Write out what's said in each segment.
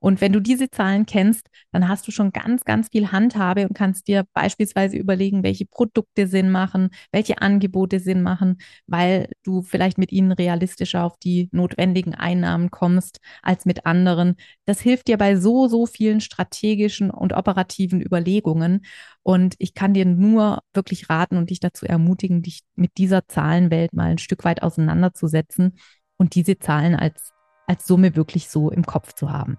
Und wenn du diese Zahlen kennst, dann hast du schon ganz, ganz viel Handhabe und kannst dir beispielsweise überlegen, welche Produkte Sinn machen, welche Angebote Sinn machen, weil du vielleicht mit ihnen realistischer auf die notwendigen Einnahmen kommst als mit anderen. Das hilft dir bei so, so vielen strategischen und operativen Überlegungen. Und ich kann dir nur wirklich raten und dich dazu ermutigen, dich mit dieser Zahlenwelt mal ein Stück weit auseinanderzusetzen und diese Zahlen als, als Summe wirklich so im Kopf zu haben.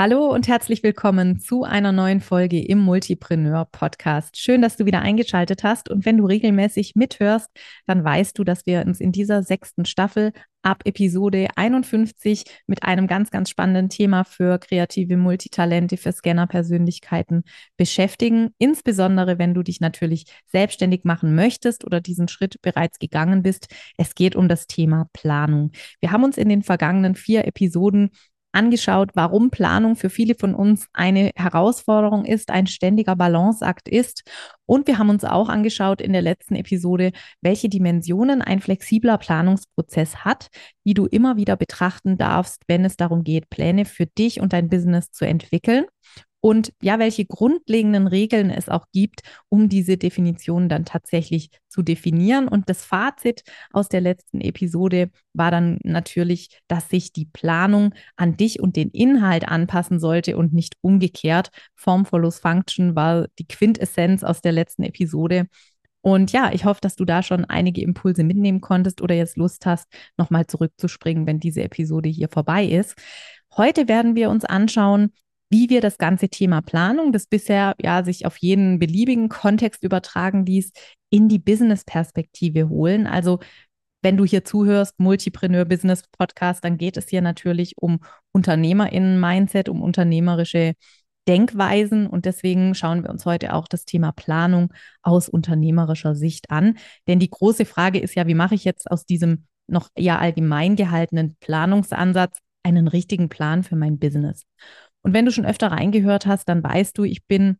Hallo und herzlich willkommen zu einer neuen Folge im Multipreneur Podcast. Schön, dass du wieder eingeschaltet hast. Und wenn du regelmäßig mithörst, dann weißt du, dass wir uns in dieser sechsten Staffel ab Episode 51 mit einem ganz, ganz spannenden Thema für kreative Multitalente, für Scanner-Persönlichkeiten beschäftigen. Insbesondere, wenn du dich natürlich selbstständig machen möchtest oder diesen Schritt bereits gegangen bist. Es geht um das Thema Planung. Wir haben uns in den vergangenen vier Episoden angeschaut, warum Planung für viele von uns eine Herausforderung ist, ein ständiger Balanceakt ist. Und wir haben uns auch angeschaut in der letzten Episode, welche Dimensionen ein flexibler Planungsprozess hat, die du immer wieder betrachten darfst, wenn es darum geht, Pläne für dich und dein Business zu entwickeln und ja, welche grundlegenden Regeln es auch gibt, um diese Definition dann tatsächlich zu definieren. Und das Fazit aus der letzten Episode war dann natürlich, dass sich die Planung an dich und den Inhalt anpassen sollte und nicht umgekehrt. Form follows Function war die Quintessenz aus der letzten Episode. Und ja, ich hoffe, dass du da schon einige Impulse mitnehmen konntest oder jetzt Lust hast, nochmal zurückzuspringen, wenn diese Episode hier vorbei ist. Heute werden wir uns anschauen, wie wir das ganze Thema Planung, das bisher ja sich auf jeden beliebigen Kontext übertragen ließ, in die Business-Perspektive holen. Also wenn du hier zuhörst, Multipreneur Business Podcast, dann geht es hier natürlich um UnternehmerInnen-Mindset, um unternehmerische Denkweisen. Und deswegen schauen wir uns heute auch das Thema Planung aus unternehmerischer Sicht an. Denn die große Frage ist ja, wie mache ich jetzt aus diesem noch eher allgemein gehaltenen Planungsansatz einen richtigen Plan für mein Business? Und wenn du schon öfter reingehört hast, dann weißt du, ich bin,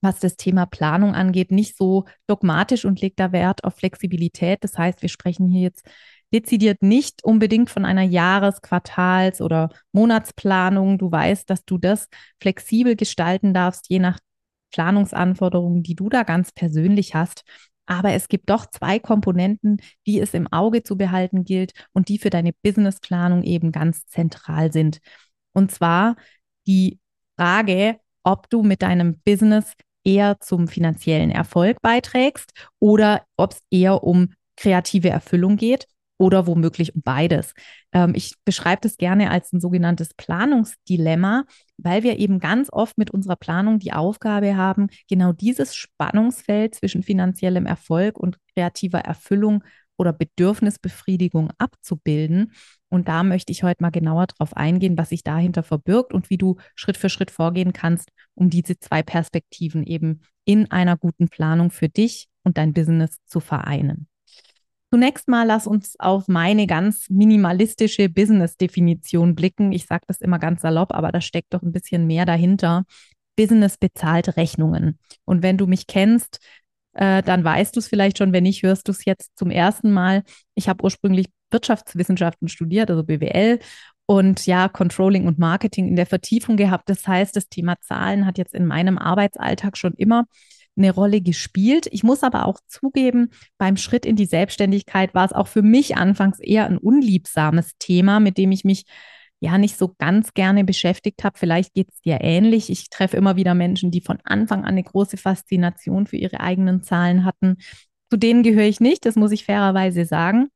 was das Thema Planung angeht, nicht so dogmatisch und lege da Wert auf Flexibilität. Das heißt, wir sprechen hier jetzt dezidiert nicht unbedingt von einer Jahres-, Quartals- oder Monatsplanung. Du weißt, dass du das flexibel gestalten darfst, je nach Planungsanforderungen, die du da ganz persönlich hast. Aber es gibt doch zwei Komponenten, die es im Auge zu behalten gilt und die für deine Businessplanung eben ganz zentral sind. Und zwar die Frage, ob du mit deinem Business eher zum finanziellen Erfolg beiträgst oder ob es eher um kreative Erfüllung geht oder womöglich um beides. Ähm, ich beschreibe das gerne als ein sogenanntes Planungsdilemma, weil wir eben ganz oft mit unserer Planung die Aufgabe haben, genau dieses Spannungsfeld zwischen finanziellem Erfolg und kreativer Erfüllung oder Bedürfnisbefriedigung abzubilden. Und da möchte ich heute mal genauer drauf eingehen, was sich dahinter verbirgt und wie du Schritt für Schritt vorgehen kannst, um diese zwei Perspektiven eben in einer guten Planung für dich und dein Business zu vereinen. Zunächst mal lass uns auf meine ganz minimalistische Business-Definition blicken. Ich sage das immer ganz salopp, aber da steckt doch ein bisschen mehr dahinter. Business bezahlt Rechnungen. Und wenn du mich kennst, äh, dann weißt du es vielleicht schon. Wenn nicht, hörst du es jetzt zum ersten Mal. Ich habe ursprünglich Wirtschaftswissenschaften studiert, also BWL und ja, Controlling und Marketing in der Vertiefung gehabt. Das heißt, das Thema Zahlen hat jetzt in meinem Arbeitsalltag schon immer eine Rolle gespielt. Ich muss aber auch zugeben, beim Schritt in die Selbstständigkeit war es auch für mich anfangs eher ein unliebsames Thema, mit dem ich mich ja nicht so ganz gerne beschäftigt habe. Vielleicht geht es dir ähnlich. Ich treffe immer wieder Menschen, die von Anfang an eine große Faszination für ihre eigenen Zahlen hatten. Zu denen gehöre ich nicht, das muss ich fairerweise sagen.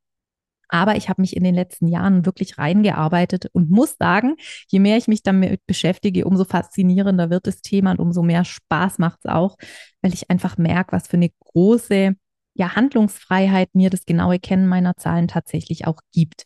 Aber ich habe mich in den letzten Jahren wirklich reingearbeitet und muss sagen, je mehr ich mich damit beschäftige, umso faszinierender wird das Thema und umso mehr Spaß macht es auch, weil ich einfach merke, was für eine große ja, Handlungsfreiheit mir das genaue Kennen meiner Zahlen tatsächlich auch gibt.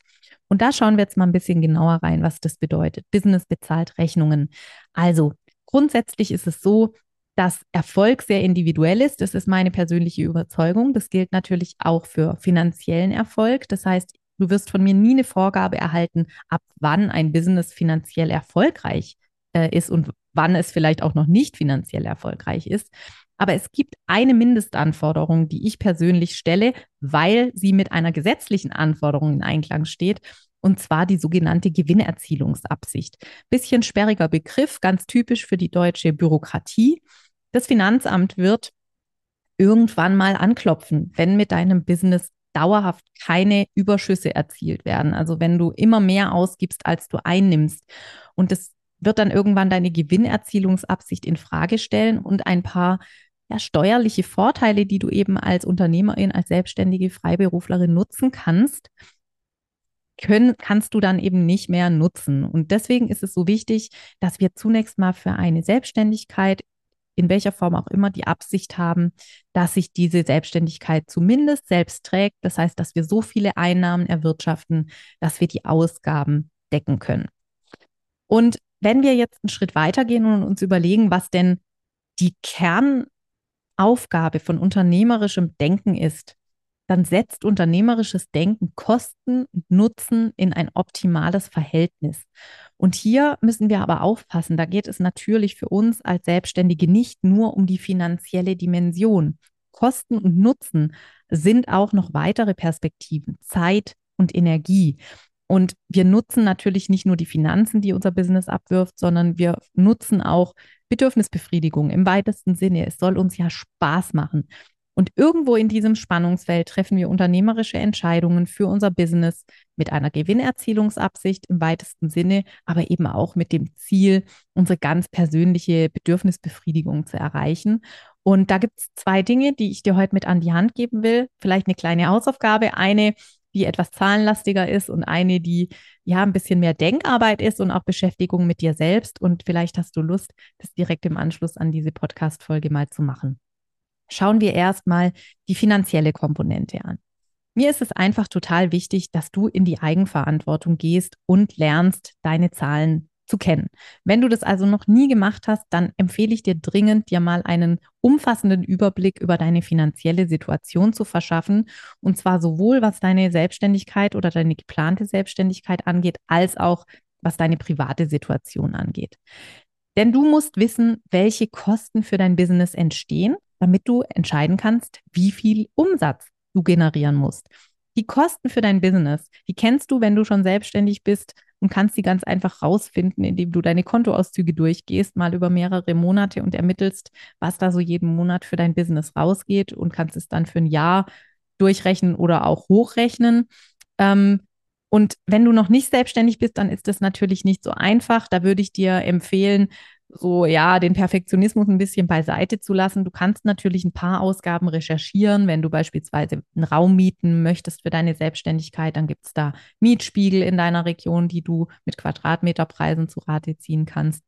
Und da schauen wir jetzt mal ein bisschen genauer rein, was das bedeutet. Business bezahlt Rechnungen. Also grundsätzlich ist es so, dass Erfolg sehr individuell ist. Das ist meine persönliche Überzeugung. Das gilt natürlich auch für finanziellen Erfolg. Das heißt, du wirst von mir nie eine Vorgabe erhalten, ab wann ein Business finanziell erfolgreich äh, ist und wann es vielleicht auch noch nicht finanziell erfolgreich ist. Aber es gibt eine Mindestanforderung, die ich persönlich stelle, weil sie mit einer gesetzlichen Anforderung in Einklang steht. Und zwar die sogenannte Gewinnerzielungsabsicht. Bisschen sperriger Begriff, ganz typisch für die deutsche Bürokratie. Das Finanzamt wird irgendwann mal anklopfen, wenn mit deinem Business dauerhaft keine Überschüsse erzielt werden. Also wenn du immer mehr ausgibst, als du einnimmst. Und das wird dann irgendwann deine Gewinnerzielungsabsicht in Frage stellen und ein paar ja, steuerliche Vorteile, die du eben als Unternehmerin, als selbstständige Freiberuflerin nutzen kannst, können, kannst du dann eben nicht mehr nutzen. Und deswegen ist es so wichtig, dass wir zunächst mal für eine Selbstständigkeit in welcher Form auch immer die Absicht haben, dass sich diese Selbstständigkeit zumindest selbst trägt. Das heißt, dass wir so viele Einnahmen erwirtschaften, dass wir die Ausgaben decken können. Und wenn wir jetzt einen Schritt weitergehen und uns überlegen, was denn die Kernaufgabe von unternehmerischem Denken ist, dann setzt unternehmerisches Denken Kosten und Nutzen in ein optimales Verhältnis. Und hier müssen wir aber aufpassen. Da geht es natürlich für uns als Selbstständige nicht nur um die finanzielle Dimension. Kosten und Nutzen sind auch noch weitere Perspektiven, Zeit und Energie. Und wir nutzen natürlich nicht nur die Finanzen, die unser Business abwirft, sondern wir nutzen auch Bedürfnisbefriedigung im weitesten Sinne. Es soll uns ja Spaß machen. Und irgendwo in diesem Spannungsfeld treffen wir unternehmerische Entscheidungen für unser Business mit einer Gewinnerzielungsabsicht im weitesten Sinne, aber eben auch mit dem Ziel, unsere ganz persönliche Bedürfnisbefriedigung zu erreichen. Und da gibt es zwei Dinge, die ich dir heute mit an die Hand geben will. Vielleicht eine kleine Hausaufgabe. Eine, die etwas zahlenlastiger ist und eine, die ja ein bisschen mehr Denkarbeit ist und auch Beschäftigung mit dir selbst. Und vielleicht hast du Lust, das direkt im Anschluss an diese Podcast-Folge mal zu machen schauen wir erstmal die finanzielle Komponente an. Mir ist es einfach total wichtig, dass du in die Eigenverantwortung gehst und lernst, deine Zahlen zu kennen. Wenn du das also noch nie gemacht hast, dann empfehle ich dir dringend, dir mal einen umfassenden Überblick über deine finanzielle Situation zu verschaffen. Und zwar sowohl was deine Selbstständigkeit oder deine geplante Selbstständigkeit angeht, als auch was deine private Situation angeht. Denn du musst wissen, welche Kosten für dein Business entstehen damit du entscheiden kannst, wie viel Umsatz du generieren musst. Die Kosten für dein Business, die kennst du, wenn du schon selbstständig bist und kannst sie ganz einfach rausfinden, indem du deine Kontoauszüge durchgehst, mal über mehrere Monate und ermittelst, was da so jeden Monat für dein Business rausgeht und kannst es dann für ein Jahr durchrechnen oder auch hochrechnen. Ähm, und wenn du noch nicht selbstständig bist, dann ist das natürlich nicht so einfach. Da würde ich dir empfehlen, so ja, den Perfektionismus ein bisschen beiseite zu lassen. Du kannst natürlich ein paar Ausgaben recherchieren, wenn du beispielsweise einen Raum mieten möchtest für deine Selbstständigkeit, dann gibt es da Mietspiegel in deiner Region, die du mit Quadratmeterpreisen zu Rate ziehen kannst.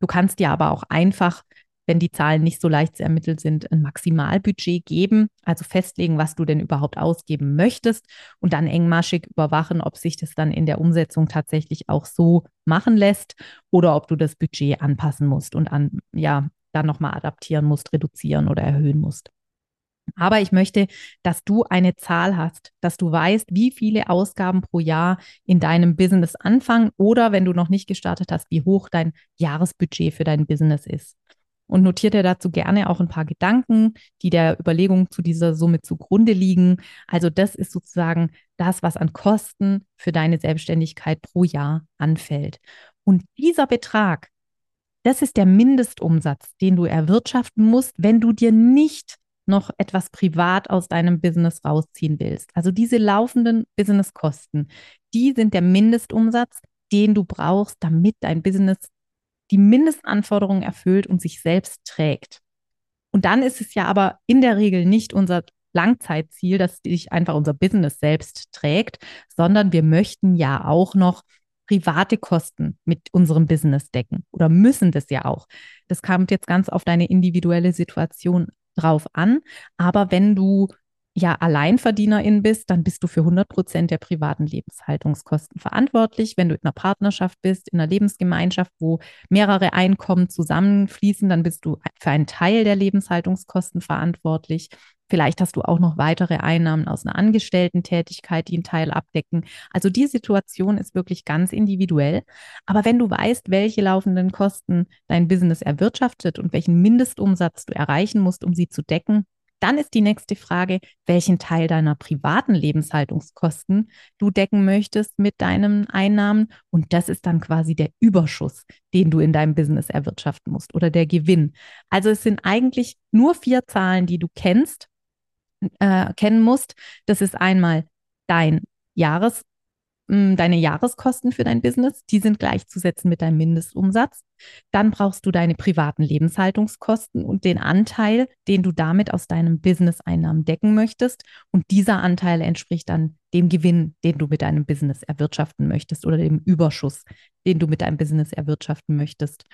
Du kannst dir aber auch einfach wenn die Zahlen nicht so leicht zu ermitteln sind, ein Maximalbudget geben, also festlegen, was du denn überhaupt ausgeben möchtest und dann engmaschig überwachen, ob sich das dann in der Umsetzung tatsächlich auch so machen lässt oder ob du das Budget anpassen musst und an, ja, dann nochmal adaptieren musst, reduzieren oder erhöhen musst. Aber ich möchte, dass du eine Zahl hast, dass du weißt, wie viele Ausgaben pro Jahr in deinem Business anfangen oder wenn du noch nicht gestartet hast, wie hoch dein Jahresbudget für dein Business ist und notiert dir dazu gerne auch ein paar Gedanken, die der Überlegung zu dieser Summe zugrunde liegen. Also das ist sozusagen das, was an Kosten für deine Selbstständigkeit pro Jahr anfällt. Und dieser Betrag, das ist der Mindestumsatz, den du erwirtschaften musst, wenn du dir nicht noch etwas privat aus deinem Business rausziehen willst. Also diese laufenden Businesskosten, die sind der Mindestumsatz, den du brauchst, damit dein Business die Mindestanforderungen erfüllt und sich selbst trägt. Und dann ist es ja aber in der Regel nicht unser Langzeitziel, dass sich einfach unser Business selbst trägt, sondern wir möchten ja auch noch private Kosten mit unserem Business decken oder müssen das ja auch. Das kommt jetzt ganz auf deine individuelle Situation drauf an. Aber wenn du ja Alleinverdienerin bist, dann bist du für 100 Prozent der privaten Lebenshaltungskosten verantwortlich. Wenn du in einer Partnerschaft bist, in einer Lebensgemeinschaft, wo mehrere Einkommen zusammenfließen, dann bist du für einen Teil der Lebenshaltungskosten verantwortlich. Vielleicht hast du auch noch weitere Einnahmen aus einer Angestellten-Tätigkeit, die einen Teil abdecken. Also die Situation ist wirklich ganz individuell. Aber wenn du weißt, welche laufenden Kosten dein Business erwirtschaftet und welchen Mindestumsatz du erreichen musst, um sie zu decken, dann ist die nächste Frage, welchen Teil deiner privaten Lebenshaltungskosten du decken möchtest mit deinen Einnahmen. Und das ist dann quasi der Überschuss, den du in deinem Business erwirtschaften musst oder der Gewinn. Also es sind eigentlich nur vier Zahlen, die du kennst, äh, kennen musst. Das ist einmal dein Jahres, deine Jahreskosten für dein Business, die sind gleichzusetzen mit deinem Mindestumsatz. Dann brauchst du deine privaten Lebenshaltungskosten und den Anteil, den du damit aus deinem Business-Einnahmen decken möchtest. Und dieser Anteil entspricht dann dem Gewinn, den du mit deinem Business erwirtschaften möchtest oder dem Überschuss, den du mit deinem Business erwirtschaften möchtest.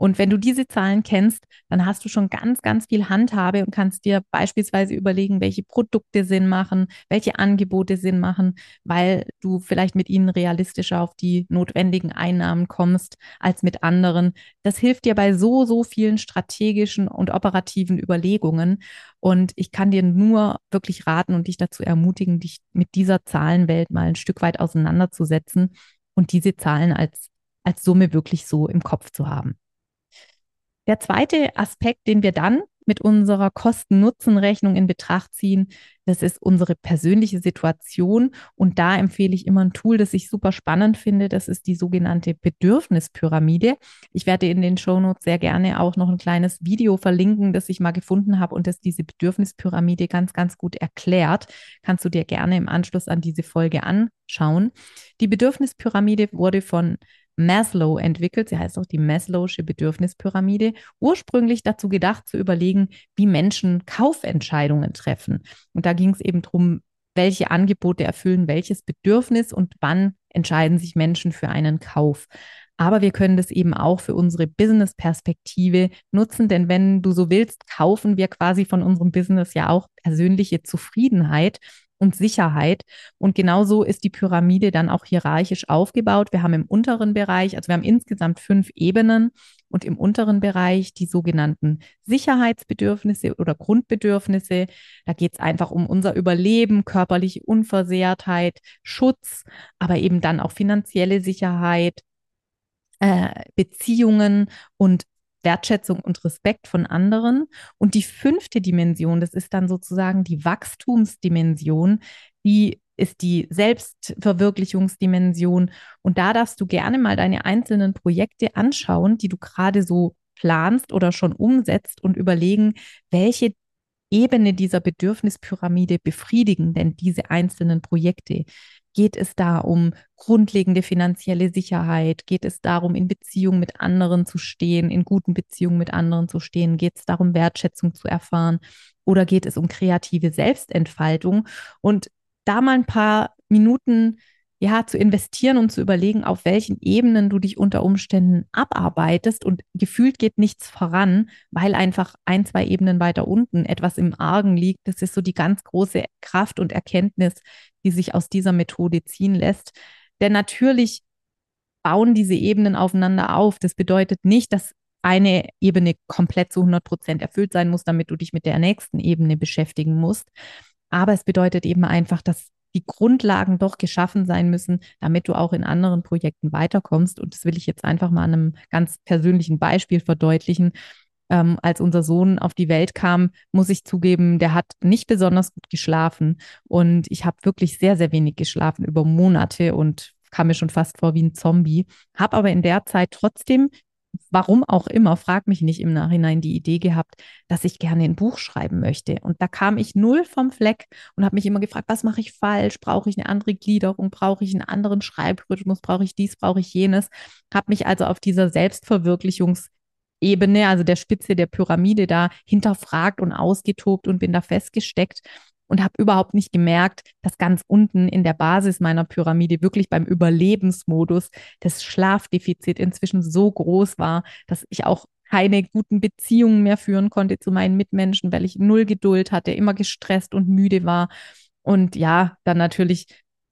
Und wenn du diese Zahlen kennst, dann hast du schon ganz, ganz viel Handhabe und kannst dir beispielsweise überlegen, welche Produkte Sinn machen, welche Angebote Sinn machen, weil du vielleicht mit ihnen realistischer auf die notwendigen Einnahmen kommst als mit anderen. Das hilft dir bei so, so vielen strategischen und operativen Überlegungen. Und ich kann dir nur wirklich raten und dich dazu ermutigen, dich mit dieser Zahlenwelt mal ein Stück weit auseinanderzusetzen und diese Zahlen als, als Summe wirklich so im Kopf zu haben. Der zweite Aspekt, den wir dann mit unserer Kosten-Nutzen-Rechnung in Betracht ziehen, das ist unsere persönliche Situation. Und da empfehle ich immer ein Tool, das ich super spannend finde. Das ist die sogenannte Bedürfnispyramide. Ich werde in den Shownotes sehr gerne auch noch ein kleines Video verlinken, das ich mal gefunden habe und das diese Bedürfnispyramide ganz, ganz gut erklärt. Kannst du dir gerne im Anschluss an diese Folge anschauen. Die Bedürfnispyramide wurde von Maslow entwickelt. Sie heißt auch die Maslow'sche Bedürfnispyramide. Ursprünglich dazu gedacht, zu überlegen, wie Menschen Kaufentscheidungen treffen. Und da ging es eben darum, welche Angebote erfüllen welches Bedürfnis und wann entscheiden sich Menschen für einen Kauf. Aber wir können das eben auch für unsere Business-Perspektive nutzen, denn wenn du so willst, kaufen wir quasi von unserem Business ja auch persönliche Zufriedenheit und Sicherheit. Und genauso ist die Pyramide dann auch hierarchisch aufgebaut. Wir haben im unteren Bereich, also wir haben insgesamt fünf Ebenen und im unteren Bereich die sogenannten Sicherheitsbedürfnisse oder Grundbedürfnisse. Da geht es einfach um unser Überleben, körperliche Unversehrtheit, Schutz, aber eben dann auch finanzielle Sicherheit, äh, Beziehungen und Wertschätzung und Respekt von anderen. Und die fünfte Dimension, das ist dann sozusagen die Wachstumsdimension, die ist die Selbstverwirklichungsdimension. Und da darfst du gerne mal deine einzelnen Projekte anschauen, die du gerade so planst oder schon umsetzt und überlegen, welche Ebene dieser Bedürfnispyramide befriedigen denn diese einzelnen Projekte? Geht es da um grundlegende finanzielle Sicherheit? Geht es darum, in Beziehung mit anderen zu stehen, in guten Beziehungen mit anderen zu stehen? Geht es darum, Wertschätzung zu erfahren? Oder geht es um kreative Selbstentfaltung? Und da mal ein paar Minuten ja, zu investieren und zu überlegen, auf welchen Ebenen du dich unter Umständen abarbeitest und gefühlt geht nichts voran, weil einfach ein, zwei Ebenen weiter unten etwas im Argen liegt. Das ist so die ganz große Kraft und Erkenntnis, die sich aus dieser Methode ziehen lässt. Denn natürlich bauen diese Ebenen aufeinander auf. Das bedeutet nicht, dass eine Ebene komplett zu 100 Prozent erfüllt sein muss, damit du dich mit der nächsten Ebene beschäftigen musst. Aber es bedeutet eben einfach, dass die Grundlagen doch geschaffen sein müssen, damit du auch in anderen Projekten weiterkommst. Und das will ich jetzt einfach mal an einem ganz persönlichen Beispiel verdeutlichen. Ähm, als unser Sohn auf die Welt kam, muss ich zugeben, der hat nicht besonders gut geschlafen. Und ich habe wirklich sehr, sehr wenig geschlafen über Monate und kam mir schon fast vor wie ein Zombie. Habe aber in der Zeit trotzdem warum auch immer, frag mich nicht im Nachhinein die Idee gehabt, dass ich gerne ein Buch schreiben möchte. Und da kam ich null vom Fleck und habe mich immer gefragt, was mache ich falsch? Brauche ich eine andere Gliederung? Brauche ich einen anderen Schreibrhythmus? Brauche ich dies? Brauche ich jenes? Habe mich also auf dieser Selbstverwirklichungsebene, also der Spitze der Pyramide da hinterfragt und ausgetobt und bin da festgesteckt und habe überhaupt nicht gemerkt, dass ganz unten in der Basis meiner Pyramide wirklich beim Überlebensmodus das Schlafdefizit inzwischen so groß war, dass ich auch keine guten Beziehungen mehr führen konnte zu meinen Mitmenschen, weil ich null Geduld hatte, immer gestresst und müde war. Und ja, dann natürlich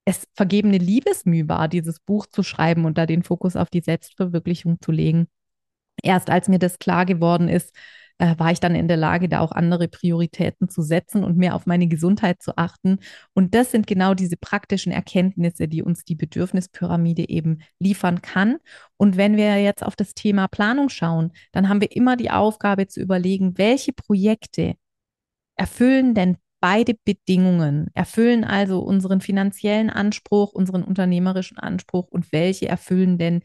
es vergebene Liebesmüh war, dieses Buch zu schreiben und da den Fokus auf die Selbstverwirklichung zu legen. Erst als mir das klar geworden ist, äh, war ich dann in der Lage, da auch andere Prioritäten zu setzen und mehr auf meine Gesundheit zu achten. Und das sind genau diese praktischen Erkenntnisse, die uns die Bedürfnispyramide eben liefern kann. Und wenn wir jetzt auf das Thema Planung schauen, dann haben wir immer die Aufgabe zu überlegen, welche Projekte erfüllen denn beide Bedingungen, erfüllen also unseren finanziellen Anspruch, unseren unternehmerischen Anspruch und welche erfüllen denn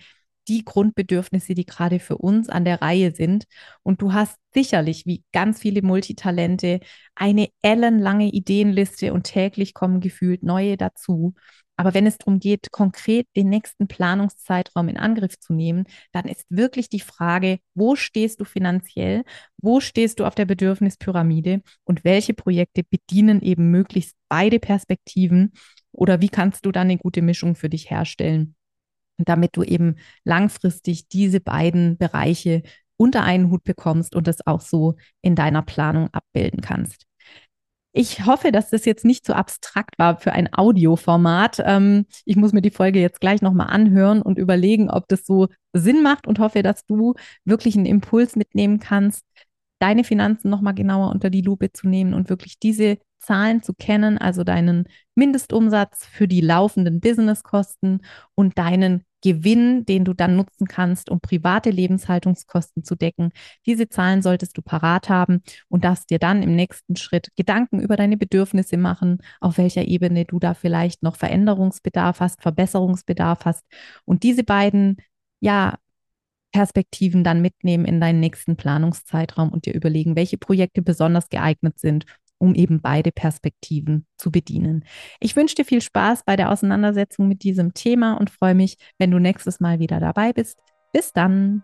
die Grundbedürfnisse, die gerade für uns an der Reihe sind. Und du hast sicherlich, wie ganz viele Multitalente, eine ellenlange Ideenliste und täglich kommen gefühlt neue dazu. Aber wenn es darum geht, konkret den nächsten Planungszeitraum in Angriff zu nehmen, dann ist wirklich die Frage, wo stehst du finanziell, wo stehst du auf der Bedürfnispyramide und welche Projekte bedienen eben möglichst beide Perspektiven oder wie kannst du dann eine gute Mischung für dich herstellen? Damit du eben langfristig diese beiden Bereiche unter einen Hut bekommst und das auch so in deiner Planung abbilden kannst. Ich hoffe, dass das jetzt nicht so abstrakt war für ein Audioformat. Ähm, ich muss mir die Folge jetzt gleich nochmal anhören und überlegen, ob das so Sinn macht und hoffe, dass du wirklich einen Impuls mitnehmen kannst, deine Finanzen nochmal genauer unter die Lupe zu nehmen und wirklich diese Zahlen zu kennen, also deinen Mindestumsatz für die laufenden Businesskosten und deinen Gewinn, den du dann nutzen kannst, um private Lebenshaltungskosten zu decken. Diese Zahlen solltest du parat haben und darfst dir dann im nächsten Schritt Gedanken über deine Bedürfnisse machen, auf welcher Ebene du da vielleicht noch Veränderungsbedarf hast, Verbesserungsbedarf hast und diese beiden, ja, Perspektiven dann mitnehmen in deinen nächsten Planungszeitraum und dir überlegen, welche Projekte besonders geeignet sind, um eben beide Perspektiven zu bedienen. Ich wünsche dir viel Spaß bei der Auseinandersetzung mit diesem Thema und freue mich, wenn du nächstes Mal wieder dabei bist. Bis dann.